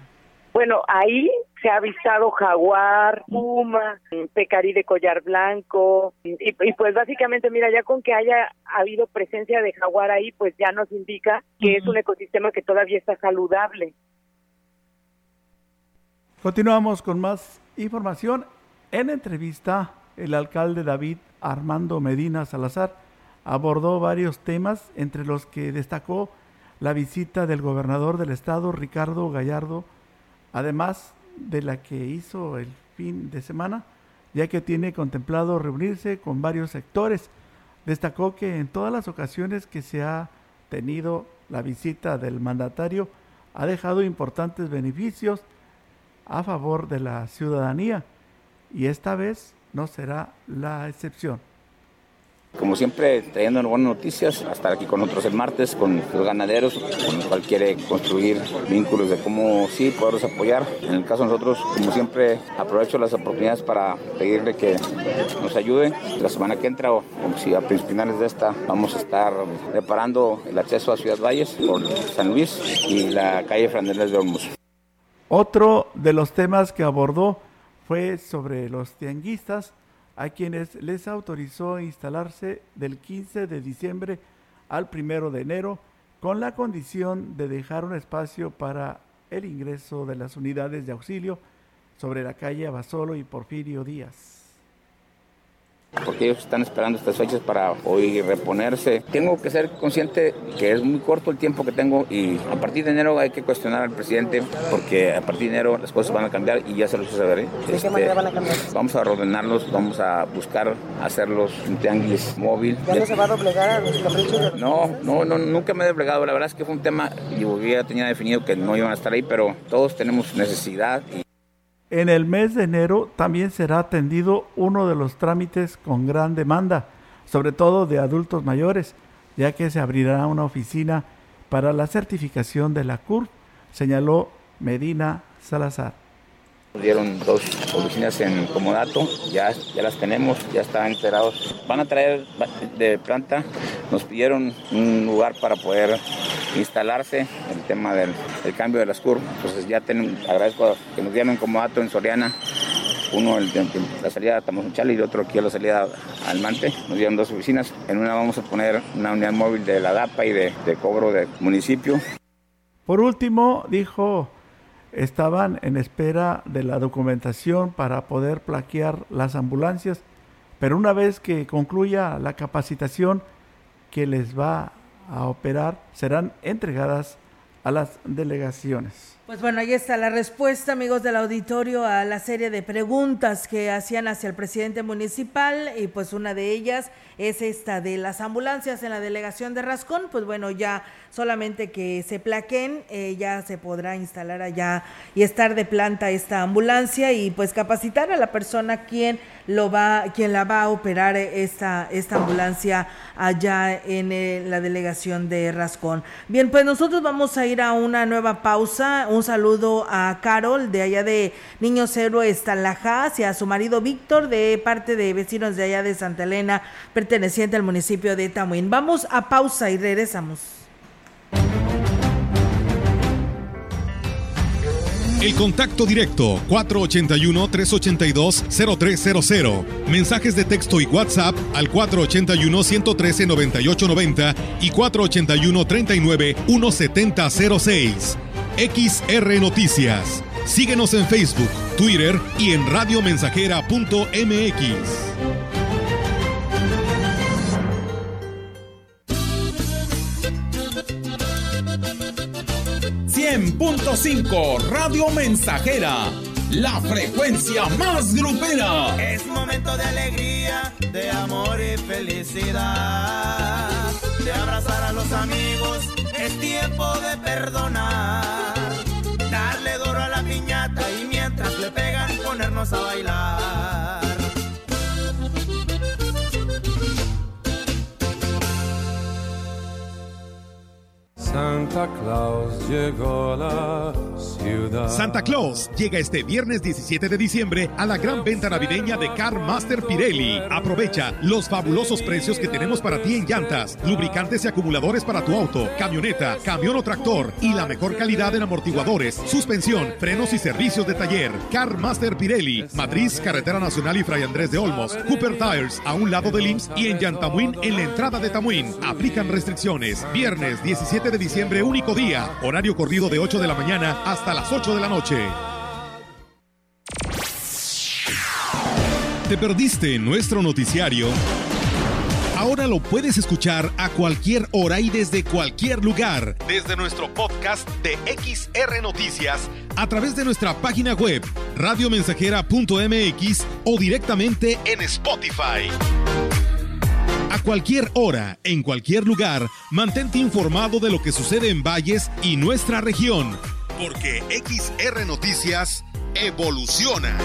Bueno, ahí se ha avistado jaguar, puma, pecarí de collar blanco y, pues básicamente mira ya con que haya habido presencia de jaguar ahí pues ya nos indica que es un ecosistema que todavía está saludable. Continuamos con más información. En entrevista, el alcalde David Armando Medina Salazar abordó varios temas entre los que destacó la visita del gobernador del estado, Ricardo Gallardo, además de la que hizo el fin de semana, ya que tiene contemplado reunirse con varios sectores. Destacó que en todas las ocasiones que se ha tenido la visita del mandatario, ha dejado importantes beneficios a favor de la ciudadanía y esta vez no será la excepción. Como siempre, trayendo buenas noticias, estar aquí con nosotros el martes, con los ganaderos, con los cuales quiere construir vínculos de cómo sí poderlos apoyar. En el caso de nosotros, como siempre, aprovecho las oportunidades para pedirle que nos ayude. La semana que entra, o si a finales de esta, vamos a estar reparando el acceso a Ciudad Valles por San Luis y la calle Frandeles de Olmos. Otro de los temas que abordó fue sobre los tianguistas a quienes les autorizó instalarse del 15 de diciembre al 1 de enero con la condición de dejar un espacio para el ingreso de las unidades de auxilio sobre la calle Abasolo y Porfirio Díaz porque ellos están esperando estas fechas para hoy reponerse. Tengo que ser consciente que es muy corto el tiempo que tengo y a partir de enero hay que cuestionar al presidente porque a partir de enero las cosas van a cambiar y ya se los hice saber. ¿eh? ¿De qué este, manera van a cambiar? Vamos a ordenarlos, vamos a buscar hacerlos un triángulos móvil. ¿Ya no se va a doblegar a los caprichos? No, no, no, nunca me he doblegado. La verdad es que fue un tema, yo ya tenía definido que no iban a estar ahí, pero todos tenemos necesidad y en el mes de enero también será atendido uno de los trámites con gran demanda, sobre todo de adultos mayores, ya que se abrirá una oficina para la certificación de la CURP, señaló Medina Salazar. Dieron dos oficinas en Comodato, ya, ya las tenemos, ya están enterados. Van a traer de planta, nos pidieron un lugar para poder instalarse, el tema del, cambio de las curvas. Entonces ya tenemos, agradezco que nos dieron en Comodato en Soriana, uno el la salida a Tamazunchal y otro aquí a la salida al Mante. Nos dieron dos oficinas. En una vamos a poner una unidad móvil de la DAPA y de, cobro de municipio. Por último, dijo estaban en espera de la documentación para poder plaquear las ambulancias, pero una vez que concluya la capacitación que les va a operar, serán entregadas a las delegaciones. Pues bueno, ahí está la respuesta, amigos del auditorio, a la serie de preguntas que hacían hacia el presidente municipal y pues una de ellas es esta de las ambulancias en la delegación de Rascón. Pues bueno, ya solamente que se plaquen, eh, ya se podrá instalar allá y estar de planta esta ambulancia y pues capacitar a la persona quien lo va, quien la va a operar esta, esta ambulancia allá en eh, la delegación de Rascón. Bien, pues nosotros vamos a ir a una nueva pausa. Un saludo a Carol de allá de Niños Héroes Talajás y a su marido Víctor de parte de vecinos de allá de Santa Elena, perteneciente al municipio de Tamuín. Vamos a pausa y regresamos. El contacto directo 481-382-0300. Mensajes de texto y WhatsApp al 481-113-9890 y 481-39-1706. XR Noticias. Síguenos en Facebook, Twitter y en radiomensajera.mx. 100.5 Radio Mensajera, la frecuencia más grupera. Es momento de alegría, de amor y felicidad, de abrazar a los amigos, es tiempo de perdonar, darle duro a la piñata y mientras le pegan ponernos a bailar. Santa Claus llegó a la ciudad. Santa Claus llega este viernes 17 de diciembre a la gran venta navideña de Car Master Pirelli. Aprovecha los fabulosos precios que tenemos para ti en llantas, lubricantes y acumuladores para tu auto, camioneta, camión o tractor y la mejor calidad en amortiguadores, suspensión, frenos y servicios de taller. Car Master Pirelli, Matriz, Carretera Nacional y Fray Andrés de Olmos, Cooper Tires a un lado del IMSS y en Yantamuín en la entrada de Tamuín. Aplican restricciones. Viernes 17 de diciembre, único día. Horario corrido de 8 de la mañana hasta las 8 de la noche. ¿Te perdiste nuestro noticiario? Ahora lo puedes escuchar a cualquier hora y desde cualquier lugar. Desde nuestro podcast de XR Noticias, a través de nuestra página web, radiomensajera.mx o directamente en Spotify. A cualquier hora, en cualquier lugar, mantente informado de lo que sucede en Valles y nuestra región, porque XR Noticias evoluciona.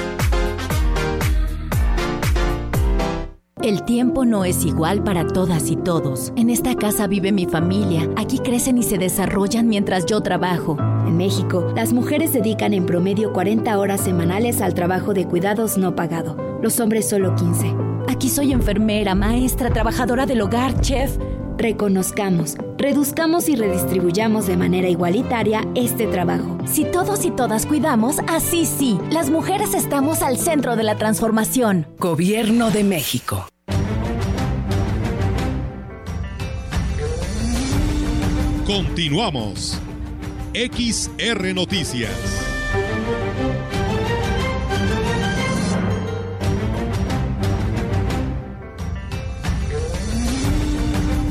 El tiempo no es igual para todas y todos. En esta casa vive mi familia. Aquí crecen y se desarrollan mientras yo trabajo. En México, las mujeres dedican en promedio 40 horas semanales al trabajo de cuidados no pagado. Los hombres solo 15. Aquí soy enfermera, maestra, trabajadora del hogar, chef. Reconozcamos, reduzcamos y redistribuyamos de manera igualitaria este trabajo. Si todos y todas cuidamos, así sí, las mujeres estamos al centro de la transformación. Gobierno de México. Continuamos. XR Noticias.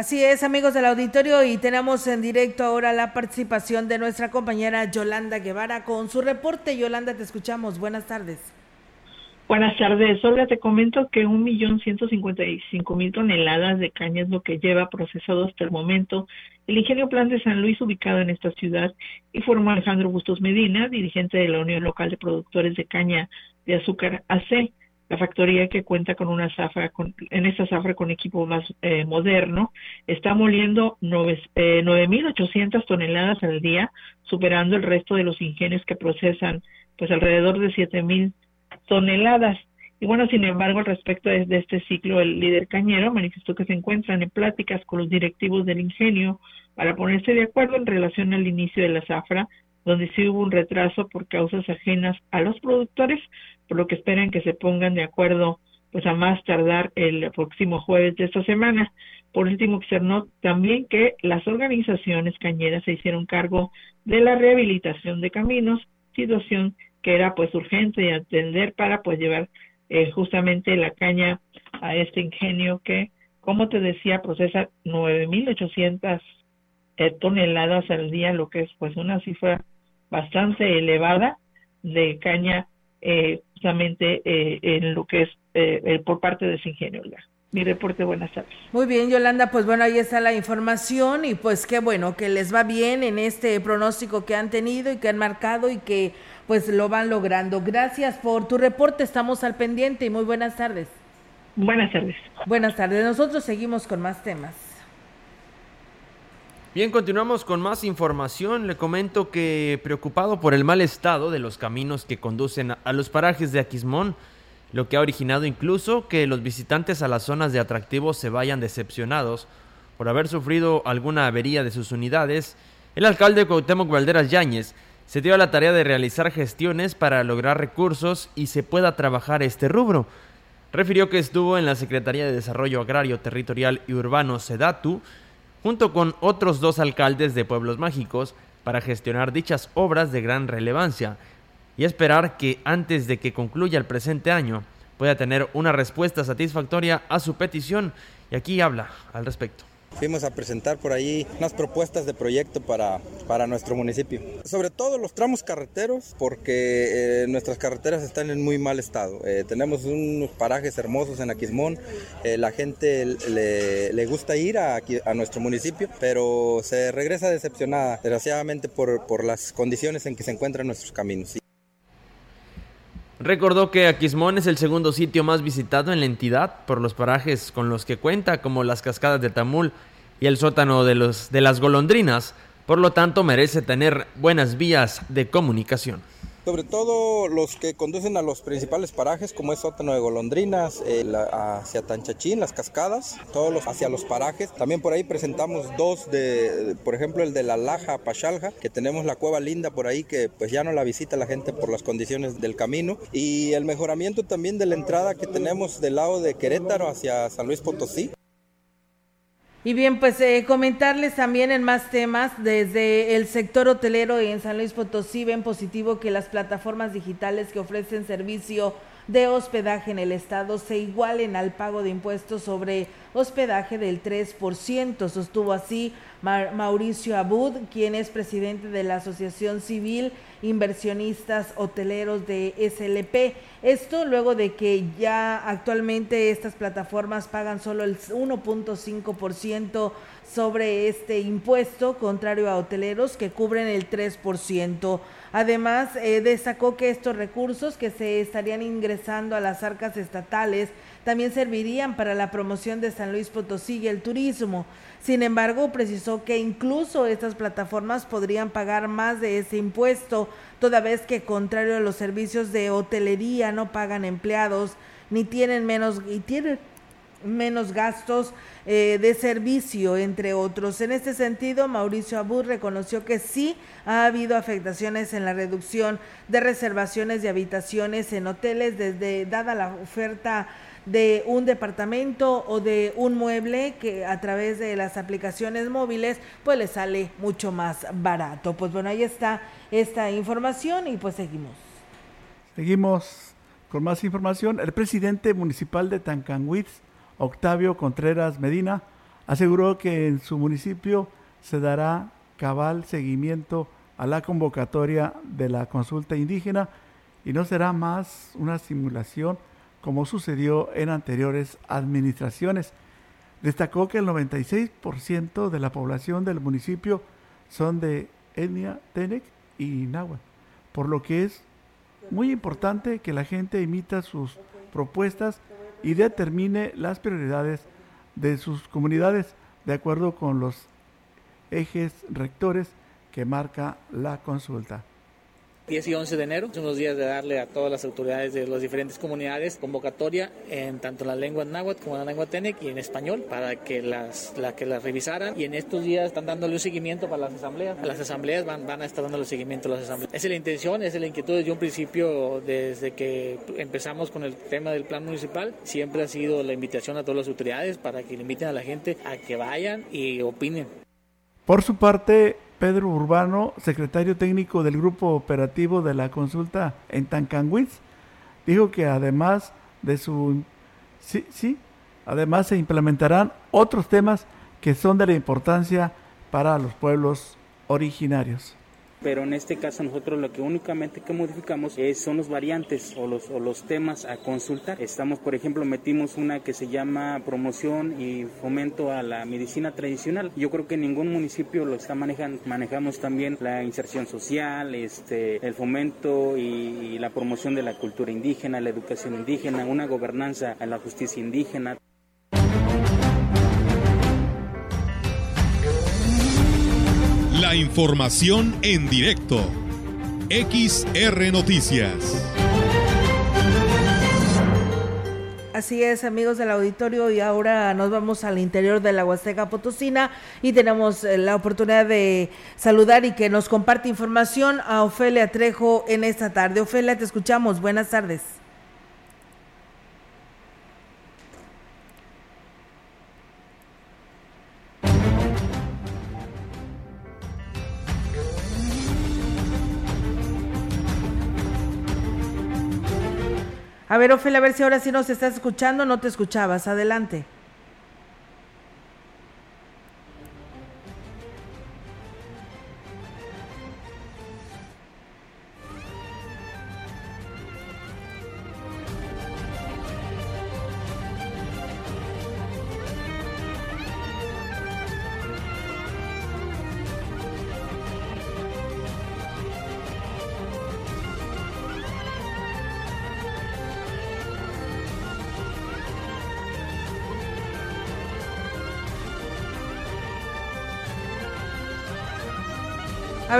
Así es, amigos del auditorio, y tenemos en directo ahora la participación de nuestra compañera Yolanda Guevara con su reporte. Yolanda, te escuchamos. Buenas tardes. Buenas tardes. Olga, te comento que un millón ciento cincuenta y cinco mil toneladas de caña es lo que lleva procesado hasta el momento el ingenio Plan de San Luis ubicado en esta ciudad, informó Alejandro Bustos Medina, dirigente de la Unión Local de Productores de Caña de Azúcar AC la factoría que cuenta con una zafra, con, en esta zafra con equipo más eh, moderno, está moliendo eh, 9.800 toneladas al día, superando el resto de los ingenios que procesan pues alrededor de 7.000 toneladas. Y bueno, sin embargo, al respecto de, este ciclo, el líder cañero manifestó que se encuentran en pláticas con los directivos del ingenio para ponerse de acuerdo en relación al inicio de la zafra, donde sí hubo un retraso por causas ajenas a los productores, por lo que esperan que se pongan de acuerdo pues a más tardar el próximo jueves de esta semana. Por último, observó también que las organizaciones cañeras se hicieron cargo de la rehabilitación de caminos, situación que era pues urgente de atender para pues llevar eh, justamente la caña a este ingenio que, como te decía, procesa 9.800 eh, toneladas al día, lo que es pues una cifra bastante elevada de caña eh, justamente eh, en lo que es eh, por parte de ese ingenio. Mi reporte, buenas tardes. Muy bien, Yolanda, pues bueno, ahí está la información y pues qué bueno que les va bien en este pronóstico que han tenido y que han marcado y que pues lo van logrando. Gracias por tu reporte, estamos al pendiente y muy buenas tardes. Buenas tardes. Buenas tardes, nosotros seguimos con más temas. Bien, continuamos con más información. Le comento que preocupado por el mal estado de los caminos que conducen a los parajes de Aquismón, lo que ha originado incluso que los visitantes a las zonas de atractivos se vayan decepcionados por haber sufrido alguna avería de sus unidades, el alcalde Cuauhtémoc Valderas Yáñez se dio a la tarea de realizar gestiones para lograr recursos y se pueda trabajar este rubro. refirió que estuvo en la Secretaría de Desarrollo Agrario, Territorial y Urbano SEDATU, junto con otros dos alcaldes de pueblos mágicos, para gestionar dichas obras de gran relevancia y esperar que antes de que concluya el presente año pueda tener una respuesta satisfactoria a su petición. Y aquí habla al respecto. Fuimos a presentar por ahí unas propuestas de proyecto para, para nuestro municipio. Sobre todo los tramos carreteros, porque eh, nuestras carreteras están en muy mal estado. Eh, tenemos unos parajes hermosos en Aquismón. Eh, la gente le, le, gusta ir a, a, nuestro municipio, pero se regresa decepcionada, desgraciadamente, por, por las condiciones en que se encuentran nuestros caminos. Recordó que Aquismón es el segundo sitio más visitado en la entidad por los parajes con los que cuenta, como las cascadas de Tamul y el sótano de, los, de las golondrinas, por lo tanto merece tener buenas vías de comunicación sobre todo los que conducen a los principales parajes como es Sótano de Golondrinas, eh, hacia Tanchachín, las cascadas, todos los, hacia los parajes. También por ahí presentamos dos de, por ejemplo, el de la Laja Pachalja, que tenemos la cueva linda por ahí que pues ya no la visita la gente por las condiciones del camino. Y el mejoramiento también de la entrada que tenemos del lado de Querétaro hacia San Luis Potosí. Y bien, pues eh, comentarles también en más temas, desde el sector hotelero en San Luis Potosí ven positivo que las plataformas digitales que ofrecen servicio de hospedaje en el estado se igualen al pago de impuestos sobre hospedaje del 3%. Sostuvo así Mauricio Abud, quien es presidente de la Asociación Civil Inversionistas Hoteleros de SLP. Esto luego de que ya actualmente estas plataformas pagan solo el 1.5% sobre este impuesto, contrario a hoteleros que cubren el 3%. Además, eh, destacó que estos recursos que se estarían ingresando a las arcas estatales también servirían para la promoción de San Luis Potosí y el turismo. Sin embargo, precisó que incluso estas plataformas podrían pagar más de ese impuesto, toda vez que contrario a los servicios de hotelería no pagan empleados ni tienen menos y tienen menos gastos eh, de servicio, entre otros. En este sentido, Mauricio Abud reconoció que sí ha habido afectaciones en la reducción de reservaciones de habitaciones en hoteles desde dada la oferta de un departamento o de un mueble que a través de las aplicaciones móviles pues le sale mucho más barato. Pues bueno, ahí está esta información y pues seguimos. Seguimos con más información. El presidente municipal de Tancanwitz, Octavio Contreras Medina, aseguró que en su municipio se dará cabal seguimiento a la convocatoria de la consulta indígena y no será más una simulación como sucedió en anteriores administraciones. Destacó que el 96% de la población del municipio son de etnia Tenec y Náhuatl, por lo que es muy importante que la gente emita sus propuestas y determine las prioridades de sus comunidades de acuerdo con los ejes rectores que marca la consulta. 10 y 11 de enero. Son los días de darle a todas las autoridades de las diferentes comunidades convocatoria en tanto la lengua náhuatl como la lengua tenec y en español para que las, la, que las revisaran. Y en estos días están dándole un seguimiento para las asambleas. Las asambleas van, van a estar dándole seguimiento a las asambleas. Esa es la intención, esa es la inquietud desde un principio, desde que empezamos con el tema del plan municipal. Siempre ha sido la invitación a todas las autoridades para que le inviten a la gente a que vayan y opinen. Por su parte, Pedro Urbano, secretario técnico del Grupo Operativo de la Consulta en Tancanwitz, dijo que además de su... Sí, sí, además se implementarán otros temas que son de la importancia para los pueblos originarios pero en este caso nosotros lo que únicamente que modificamos es, son los variantes o los, o los temas a consultar. Estamos, por ejemplo, metimos una que se llama promoción y fomento a la medicina tradicional. Yo creo que ningún municipio lo está manejando. Manejamos también la inserción social, este, el fomento y la promoción de la cultura indígena, la educación indígena, una gobernanza en la justicia indígena. Información en directo. XR Noticias. Así es, amigos del auditorio, y ahora nos vamos al interior de la Huasteca Potosina y tenemos eh, la oportunidad de saludar y que nos comparte información a Ofelia Trejo en esta tarde. Ofelia, te escuchamos. Buenas tardes. A ver, Ofelia, a ver si ahora sí nos estás escuchando, no te escuchabas. Adelante.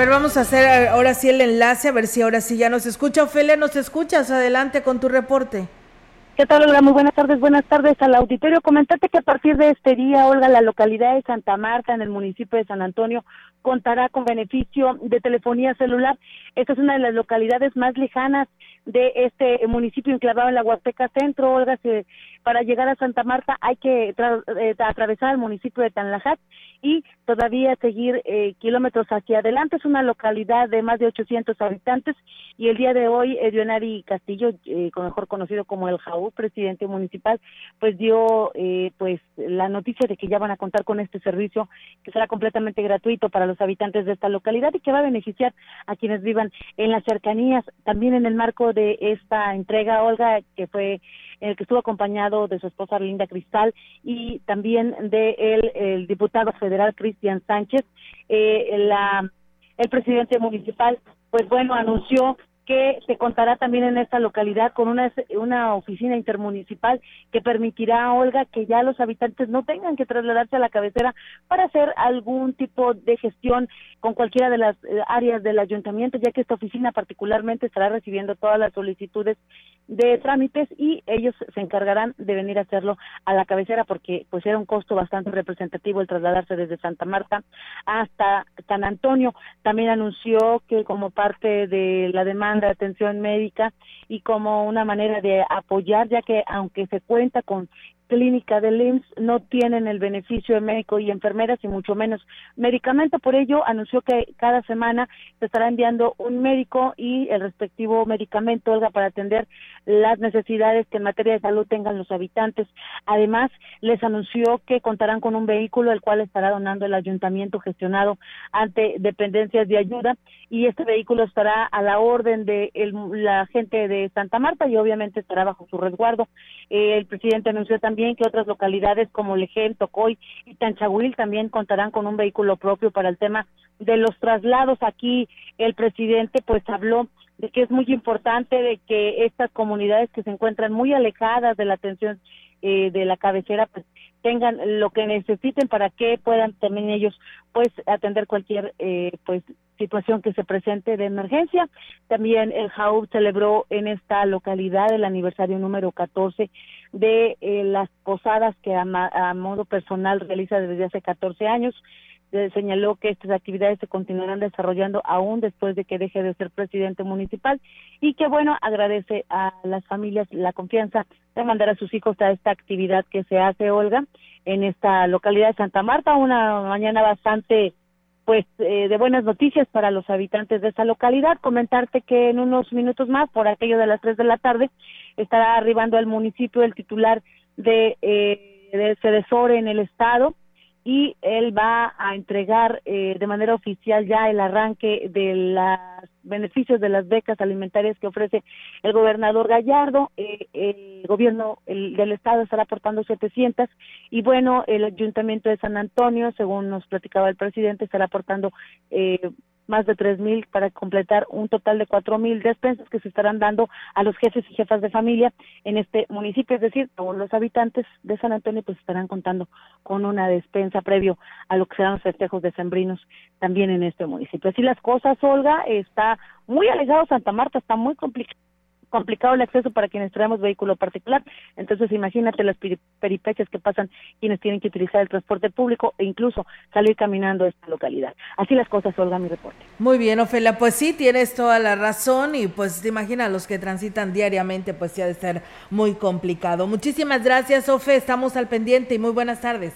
Ver, vamos a hacer ahora sí el enlace, a ver si ahora sí ya nos escucha. Ofelia, ¿nos escuchas? Adelante con tu reporte. ¿Qué tal, Olga? Muy buenas tardes. Buenas tardes al auditorio. Comentarte que a partir de este día, Olga, la localidad de Santa Marta, en el municipio de San Antonio, contará con beneficio de telefonía celular. Esta es una de las localidades más lejanas de este municipio enclavado en la Huasteca Centro. Olga, para llegar a Santa Marta hay que eh, atravesar el municipio de Tanlajac y todavía seguir eh, kilómetros hacia adelante. Es una localidad de más de 800 habitantes y el día de hoy Edionari Castillo, eh, mejor conocido como el Jaú, presidente municipal, pues dio eh, pues la noticia de que ya van a contar con este servicio que será completamente gratuito para los habitantes de esta localidad y que va a beneficiar a quienes vivan en las cercanías. También en el marco de esta entrega, Olga, que fue el que estuvo acompañado de su esposa Linda Cristal y también de el diputado federal Cristian Sánchez, eh, la, el presidente municipal, pues bueno, anunció que se contará también en esta localidad con una, una oficina intermunicipal que permitirá a Olga que ya los habitantes no tengan que trasladarse a la cabecera para hacer algún tipo de gestión con cualquiera de las eh, áreas del ayuntamiento, ya que esta oficina particularmente estará recibiendo todas las solicitudes de trámites y ellos se encargarán de venir a hacerlo a la cabecera porque pues era un costo bastante representativo el trasladarse desde Santa Marta hasta San Antonio. También anunció que como parte de la demanda de atención médica y como una manera de apoyar, ya que aunque se cuenta con clínica del IMSS no tienen el beneficio de médico y enfermeras y mucho menos medicamento. Por ello, anunció que cada semana se estará enviando un médico y el respectivo medicamento, Olga, para atender las necesidades que en materia de salud tengan los habitantes. Además, les anunció que contarán con un vehículo, el cual estará donando el ayuntamiento gestionado ante dependencias de ayuda y este vehículo estará a la orden de la gente de Santa Marta y obviamente estará bajo su resguardo. Eh, el presidente anunció también que otras localidades como Lejen, Tocoy y Tanchahuil también contarán con un vehículo propio para el tema de los traslados. Aquí el presidente pues habló de que es muy importante de que estas comunidades que se encuentran muy alejadas de la atención eh, de la cabecera pues tengan lo que necesiten para que puedan también ellos pues atender cualquier eh, pues situación que se presente de emergencia. También el JAUB celebró en esta localidad el aniversario número 14 de eh, las posadas que a, a, modo personal realiza desde hace 14 años. señaló que estas actividades se continuarán desarrollando aún después de que deje de ser presidente municipal y que bueno, agradece a las familias la confianza de mandar a sus hijos a esta actividad que se hace, Olga, en esta localidad de Santa Marta, una mañana bastante pues eh, de buenas noticias para los habitantes de esa localidad. Comentarte que en unos minutos más, por aquello de las tres de la tarde, estará arribando al municipio el titular de, eh, de en el estado, y él va a entregar eh, de manera oficial ya el arranque de los beneficios de las becas alimentarias que ofrece el gobernador Gallardo. Eh, el gobierno del estado estará aportando 700 y bueno, el ayuntamiento de San Antonio, según nos platicaba el presidente, estará aportando eh, más de tres mil para completar un total de cuatro mil despensas que se estarán dando a los jefes y jefas de familia en este municipio, es decir, todos los habitantes de San Antonio pues estarán contando con una despensa previo a lo que serán los festejos decembrinos también en este municipio. Así las cosas, Olga, está muy alejado Santa Marta, está muy complicado complicado el acceso para quienes traemos vehículo particular. Entonces, imagínate las peripecias que pasan quienes tienen que utilizar el transporte público e incluso salir caminando a esta localidad. Así las cosas, Olga, mi reporte. Muy bien, Ofelia, pues sí, tienes toda la razón y pues te imaginas los que transitan diariamente, pues sí ha de ser muy complicado. Muchísimas gracias, Ofe, estamos al pendiente y muy buenas tardes.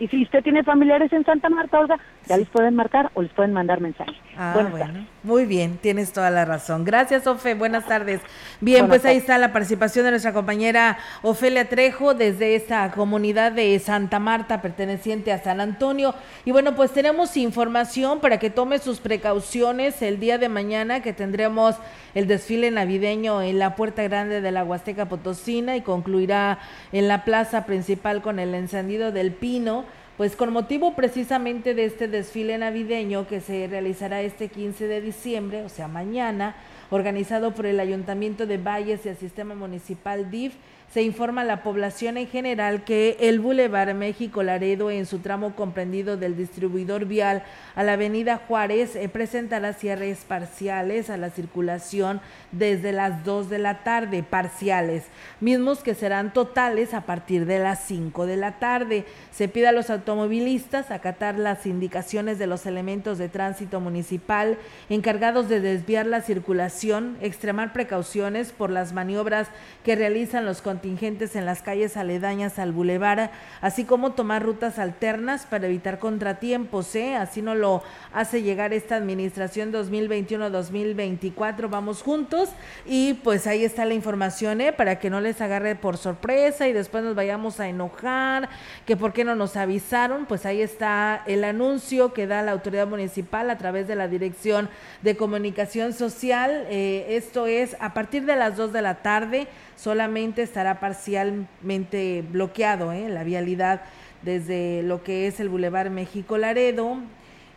Y si usted tiene familiares en Santa Marta, Olga, ya les pueden marcar o les pueden mandar mensajes. Ah, bueno. Muy bien, tienes toda la razón. Gracias, Ofe. Buenas tardes. Bien, pues ahí está la participación de nuestra compañera Ofelia Trejo desde esta comunidad de Santa Marta perteneciente a San Antonio. Y bueno, pues tenemos información para que tome sus precauciones el día de mañana que tendremos el desfile navideño en la Puerta Grande de la Huasteca Potosina y concluirá en la plaza principal con el encendido del pino pues con motivo precisamente de este desfile navideño que se realizará este 15 de diciembre, o sea, mañana, organizado por el Ayuntamiento de Valles y el Sistema Municipal DIF, se informa a la población en general que el Boulevard México Laredo, en su tramo comprendido del distribuidor vial a la Avenida Juárez, eh, presentará cierres parciales a la circulación desde las 2 de la tarde, parciales, mismos que serán totales a partir de las 5 de la tarde. Se pide a los automovilistas acatar las indicaciones de los elementos de tránsito municipal encargados de desviar la circulación, extremar precauciones por las maniobras que realizan los contingentes en las calles aledañas al bulevar, así como tomar rutas alternas para evitar contratiempos. ¿eh? Así nos lo hace llegar esta administración 2021-2024. Vamos juntos y pues ahí está la información ¿eh? para que no les agarre por sorpresa y después nos vayamos a enojar, que por qué no nos avisaron. Pues ahí está el anuncio que da la autoridad municipal a través de la Dirección de Comunicación Social. Eh, esto es a partir de las 2 de la tarde solamente estará parcialmente bloqueado ¿eh? la vialidad desde lo que es el Boulevard México Laredo,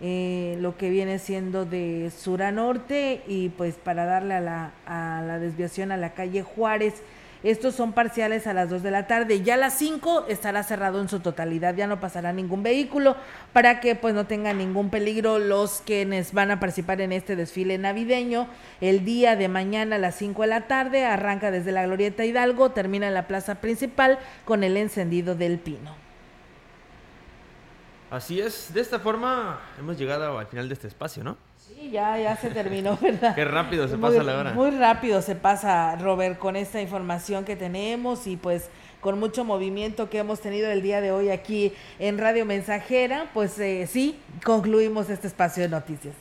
eh, lo que viene siendo de sur a norte y pues para darle a la, a la desviación a la calle Juárez estos son parciales a las 2 de la tarde. Ya a las 5 estará cerrado en su totalidad. Ya no pasará ningún vehículo para que pues no tengan ningún peligro los quienes van a participar en este desfile navideño. El día de mañana a las 5 de la tarde arranca desde la Glorieta Hidalgo, termina en la plaza principal con el encendido del pino. Así es, de esta forma hemos llegado al final de este espacio, ¿no? Sí, ya, ya se terminó, ¿verdad? Qué rápido se pasa la hora. Muy rápido se pasa, Robert, con esta información que tenemos y pues con mucho movimiento que hemos tenido el día de hoy aquí en Radio Mensajera, pues eh, sí, concluimos este espacio de noticias.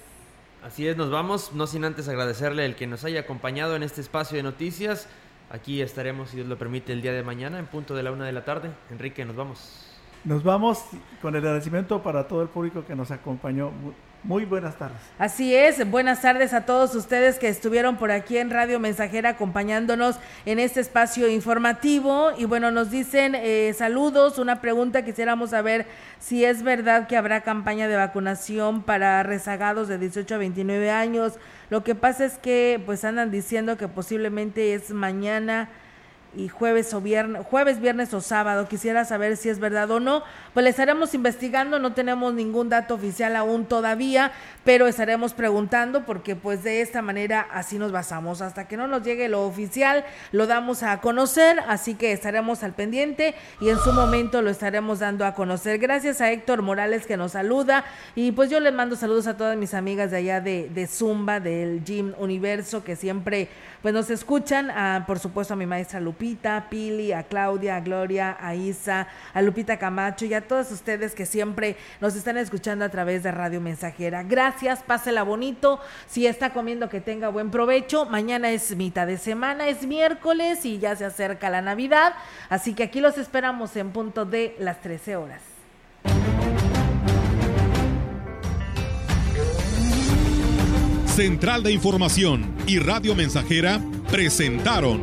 Así es, nos vamos, no sin antes agradecerle el que nos haya acompañado en este espacio de noticias. Aquí estaremos, si Dios lo permite, el día de mañana en punto de la una de la tarde. Enrique, nos vamos. Nos vamos con el agradecimiento para todo el público que nos acompañó. Muy buenas tardes. Así es, buenas tardes a todos ustedes que estuvieron por aquí en Radio Mensajera acompañándonos en este espacio informativo. Y bueno, nos dicen eh, saludos, una pregunta, quisiéramos saber si es verdad que habrá campaña de vacunación para rezagados de 18 a 29 años. Lo que pasa es que pues andan diciendo que posiblemente es mañana y jueves o viernes, jueves, viernes o sábado. Quisiera saber si es verdad o no. Pues le estaremos investigando, no tenemos ningún dato oficial aún todavía, pero estaremos preguntando porque pues de esta manera así nos basamos. Hasta que no nos llegue lo oficial, lo damos a conocer, así que estaremos al pendiente y en su momento lo estaremos dando a conocer. Gracias a Héctor Morales que nos saluda y pues yo les mando saludos a todas mis amigas de allá de, de Zumba, del Gym Universo, que siempre pues nos escuchan, por supuesto a mi maestra Lupita, Pili, a Claudia, a Gloria, a Isa, a Lupita Camacho y a todos ustedes que siempre nos están escuchando a través de Radio Mensajera. Gracias, pásela bonito, si está comiendo que tenga buen provecho, mañana es mitad de semana, es miércoles y ya se acerca la Navidad, así que aquí los esperamos en punto de las 13 horas. Central de Información y Radio Mensajera presentaron